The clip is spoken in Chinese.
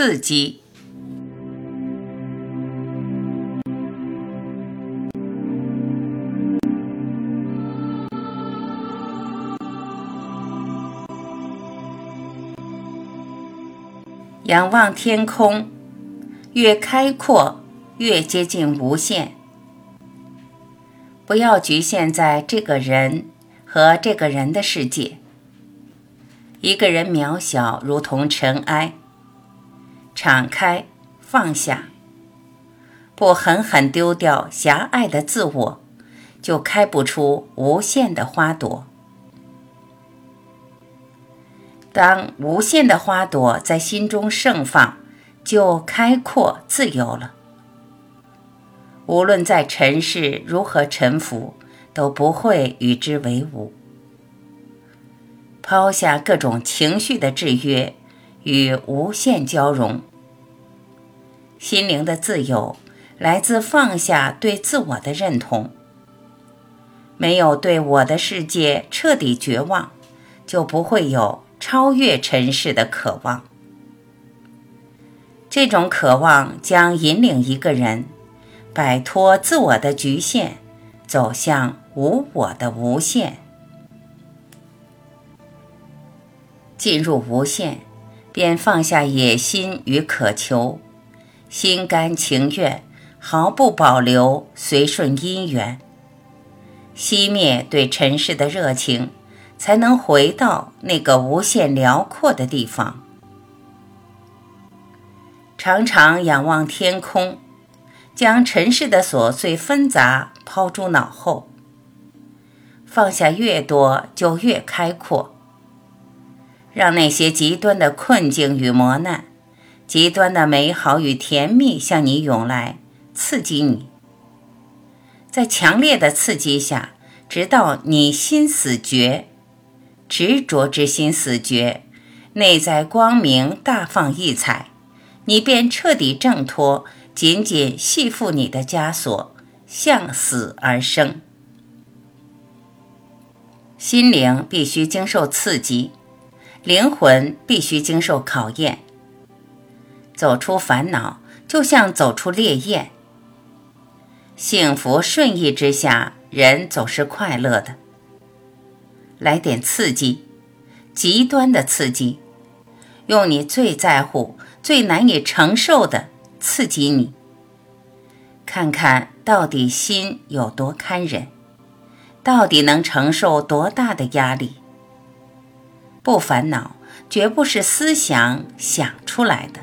刺激。仰望天空，越开阔，越接近无限。不要局限在这个人和这个人的世界。一个人渺小，如同尘埃。敞开，放下，不狠狠丢掉狭隘的自我，就开不出无限的花朵。当无限的花朵在心中盛放，就开阔自由了。无论在尘世如何沉浮，都不会与之为伍。抛下各种情绪的制约，与无限交融。心灵的自由来自放下对自我的认同。没有对我的世界彻底绝望，就不会有。超越尘世的渴望，这种渴望将引领一个人摆脱自我的局限，走向无我的无限。进入无限，便放下野心与渴求，心甘情愿，毫不保留，随顺因缘，熄灭对尘世的热情。才能回到那个无限辽阔的地方。常常仰望天空，将尘世的琐碎纷杂抛诸脑后。放下越多，就越开阔。让那些极端的困境与磨难，极端的美好与甜蜜向你涌来，刺激你。在强烈的刺激下，直到你心死绝。执着之心死绝，内在光明大放异彩，你便彻底挣脱紧紧系缚你的枷锁，向死而生。心灵必须经受刺激，灵魂必须经受考验。走出烦恼，就像走出烈焰。幸福顺意之下，人总是快乐的。来点刺激，极端的刺激，用你最在乎、最难以承受的刺激你，看看到底心有多堪忍，到底能承受多大的压力。不烦恼，绝不是思想想出来的。